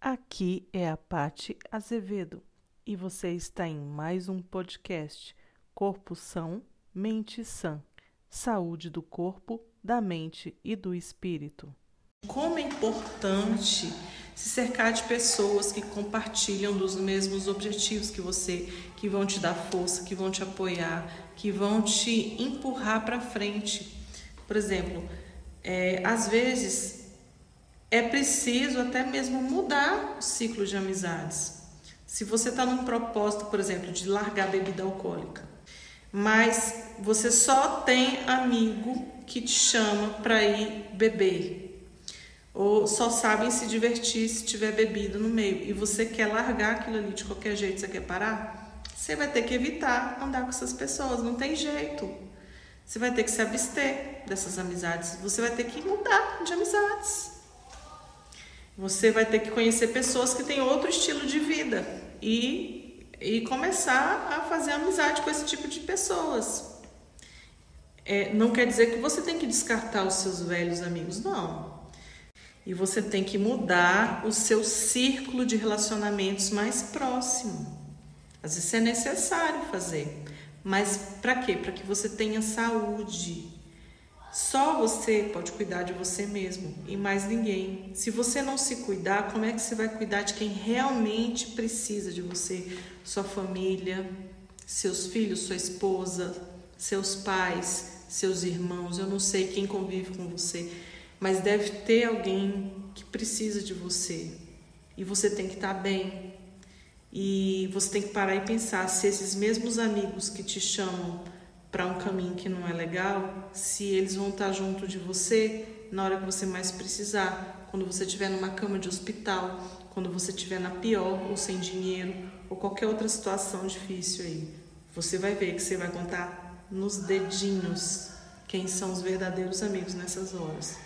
Aqui é a Pati Azevedo e você está em mais um podcast Corpo São, Mente Sã. Saúde do corpo, da mente e do espírito. Como é importante se cercar de pessoas que compartilham dos mesmos objetivos que você, que vão te dar força, que vão te apoiar, que vão te empurrar para frente. Por exemplo, é, às vezes é preciso até mesmo mudar o ciclo de amizades. Se você está num propósito, por exemplo, de largar a bebida alcoólica, mas você só tem amigo que te chama para ir beber, ou só sabem se divertir se tiver bebida no meio, e você quer largar aquilo ali de qualquer jeito, você quer parar, você vai ter que evitar andar com essas pessoas, não tem jeito. Você vai ter que se abster dessas amizades, você vai ter que mudar de amizades. Você vai ter que conhecer pessoas que têm outro estilo de vida e, e começar a fazer amizade com esse tipo de pessoas. É, não quer dizer que você tem que descartar os seus velhos amigos, não. E você tem que mudar o seu círculo de relacionamentos mais próximo. Às vezes é necessário fazer. Mas para quê? Para que você tenha saúde só você pode cuidar de você mesmo e mais ninguém. Se você não se cuidar, como é que você vai cuidar de quem realmente precisa de você? Sua família, seus filhos, sua esposa, seus pais, seus irmãos. Eu não sei quem convive com você, mas deve ter alguém que precisa de você. E você tem que estar bem. E você tem que parar e pensar se esses mesmos amigos que te chamam para um caminho que não é legal, se eles vão estar junto de você na hora que você mais precisar, quando você estiver numa cama de hospital, quando você estiver na pior ou sem dinheiro ou qualquer outra situação difícil aí. Você vai ver que você vai contar nos dedinhos quem são os verdadeiros amigos nessas horas.